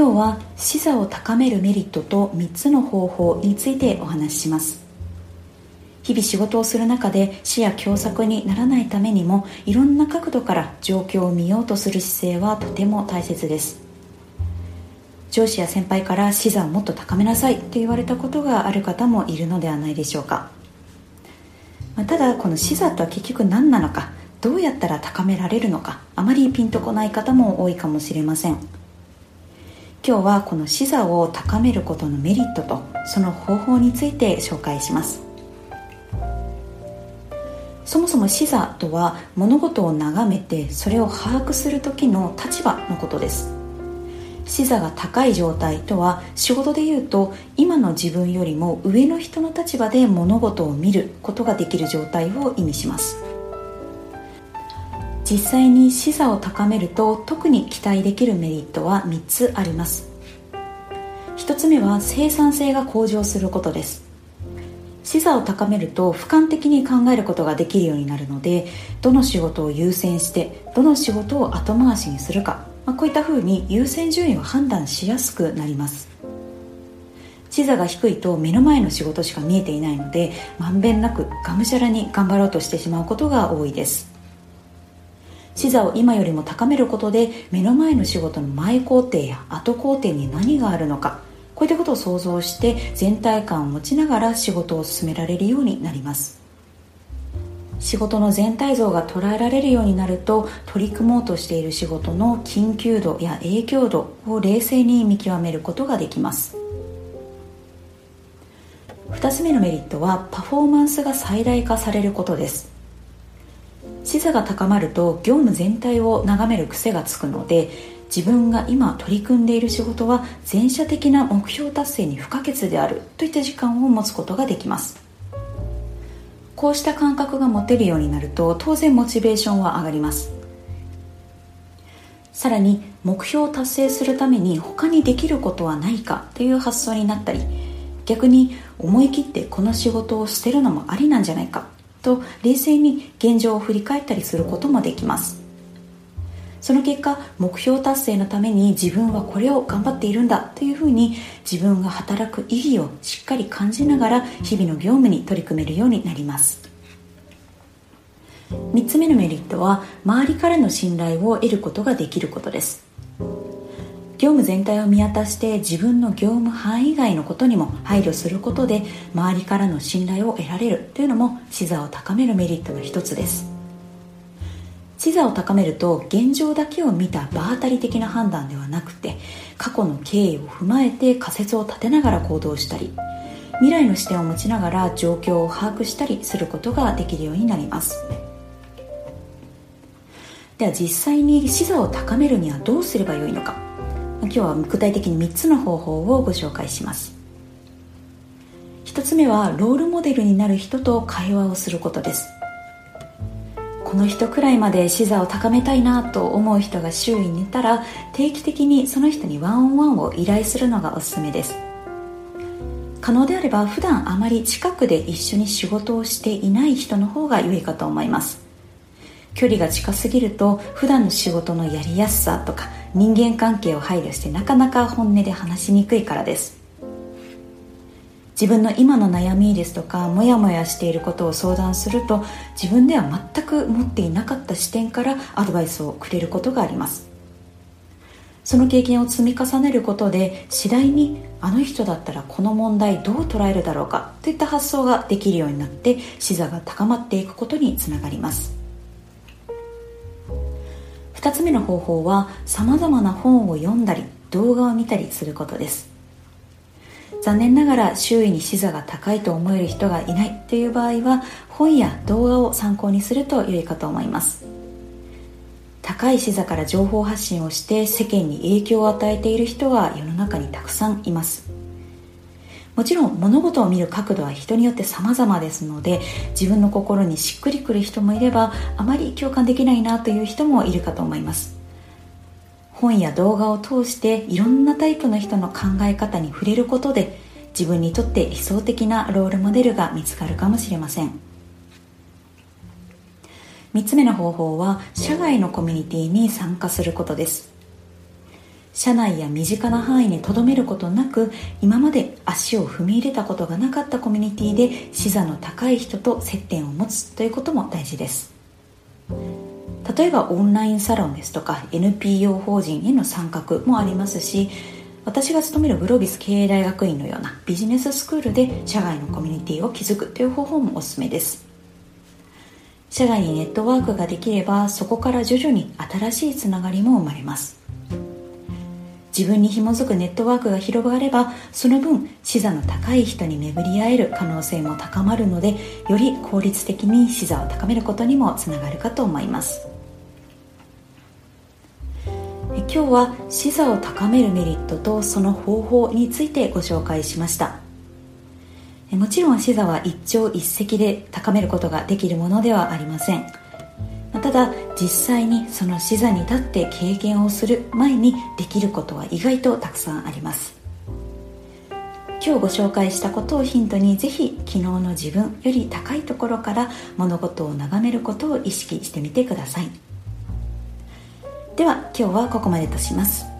今日は視座を高めるメリットと3つの方法についてお話しします。日々仕事をする中で視野狭窄にならないためにもいろんな角度から状況を見ようとする姿勢はとても大切です。上司や先輩から視座をもっと高めなさいと言われたことがある方もいるのではないでしょうか。まただこの視座とは結局何なのかどうやったら高められるのかあまりピンとこない方も多いかもしれません。今日はこの視座を高めることのメリットとその方法について紹介します。そもそも視座とは物事を眺めてそれを把握する時の立場のことです。視座が高い状態とは仕事で言うと今の自分よりも上の人の立場で物事を見ることができる状態を意味します。実際に視座を高めると特に期待できるメリットは3つあります。1つ目は生産性が向上することです。視座を高めると俯瞰的に考えることができるようになるのでどの仕事を優先してどの仕事を後回しにするか、まあ、こういったふうに優先順位を判断しやすくなります。視座が低いと目の前の仕事しか見えていないのでまんべんなくがむしゃらに頑張ろうとしてしまうことが多いです。視座を今よりも高めることで目の前の仕事の前工程や後工程に何があるのかこういったことを想像して全体感を持ちながら仕事を進められるようになります。仕事の全体像が捉えられるようになると取り組もうとしている仕事の緊急度や影響度を冷静に見極めることができます。2つ目のメリットはパフォーマンスが最大化されることです。視座が高まると業務全体を眺める癖がつくので自分が今取り組んでいる仕事は全社的な目標達成に不可欠であるといった時間を持つことができます。こうした感覚が持てるようになると当然モチベーションは上がります。さらに目標を達成するために他にできることはないかという発想になったり逆に思い切ってこの仕事を捨てるのもありなんじゃないかと冷静に現状を振り返ったりすることもできます。その結果目標達成のために自分はこれを頑張っているんだというふうに自分が働く意義をしっかり感じながら日々の業務に取り組めるようになります。3つ目のメリットは周りからの信頼を得ることができることです。業務全体を見渡して自分の業務範囲外のことにも配慮することで周りからの信頼を得られるというのも視座を高めるメリットの一つです。視座を高めると現状だけを見た場当たり的な判断ではなくて過去の経緯を踏まえて仮説を立てながら行動したり未来の視点を持ちながら状況を把握したりすることができるようになります。では実際に視座を高めるにはどうすればよいのか。今日は具体的に3つの方法をご紹介します。1つ目はロールモデルになる人と会話をすることです。この人くらいまで視座を高めたいなと思う人が周囲にいたら定期的にその人にワンオンワンを依頼するのがおすすめです。可能であれば普段あまり近くで一緒に仕事をしていない人の方が良いかと思います。距離が近すぎると普段の仕事のやりやすさとか人間関係を配慮してなかなか本音で話しにくいからです。自分の今の悩みですとかモヤモヤしていることを相談すると自分では全く持っていなかった視点からアドバイスをくれることがあります。その経験を積み重ねることで次第にあの人だったらこの問題どう捉えるだろうかといった発想ができるようになって視座が高まっていくことにつながります。2つ目の方法はさまざまな本を読んだり動画を見たりすることです。残念ながら周囲に視座が高いと思える人がいないという場合は本や動画を参考にすると良いかと思います。高い視座から情報発信をして世間に影響を与えている人は世の中にたくさんいます。もちろん物事を見る角度は人によって様々ですので自分の心にしっくりくる人もいればあまり共感できないなという人もいるかと思います。本や動画を通していろんなタイプの人の考え方に触れることで自分にとって理想的なロールモデルが見つかるかもしれません。3つ目の方法は社外のコミュニティに参加することです。社内や身近な範囲にとどめることなく今まで足を踏み入れたことがなかったコミュニティで視座の高い人と接点を持つということも大事です。例えばオンラインサロンですとか NPO 法人への参画もありますし私が勤めるグロービス経営大学院のようなビジネススクールで社外のコミュニティを築くという方法もおすすめです。社外にネットワークができればそこから徐々に新しいつながりも生まれます。自分に紐づくネットワークが広がればその分視座の高い人に巡り合える可能性も高まるのでより効率的に視座を高めることにもつながるかと思います。今日は視座を高めるメリットとその方法についてご紹介しました。もちろん視座は一朝一夕で高めることができるものではありません。ただ実際にその視座に立って経験をする前にできることは意外とたくさんあります。今日ご紹介したことをヒントにぜひ昨日の自分より高いところから物事を眺めることを意識してみてください。では今日はここまでとします。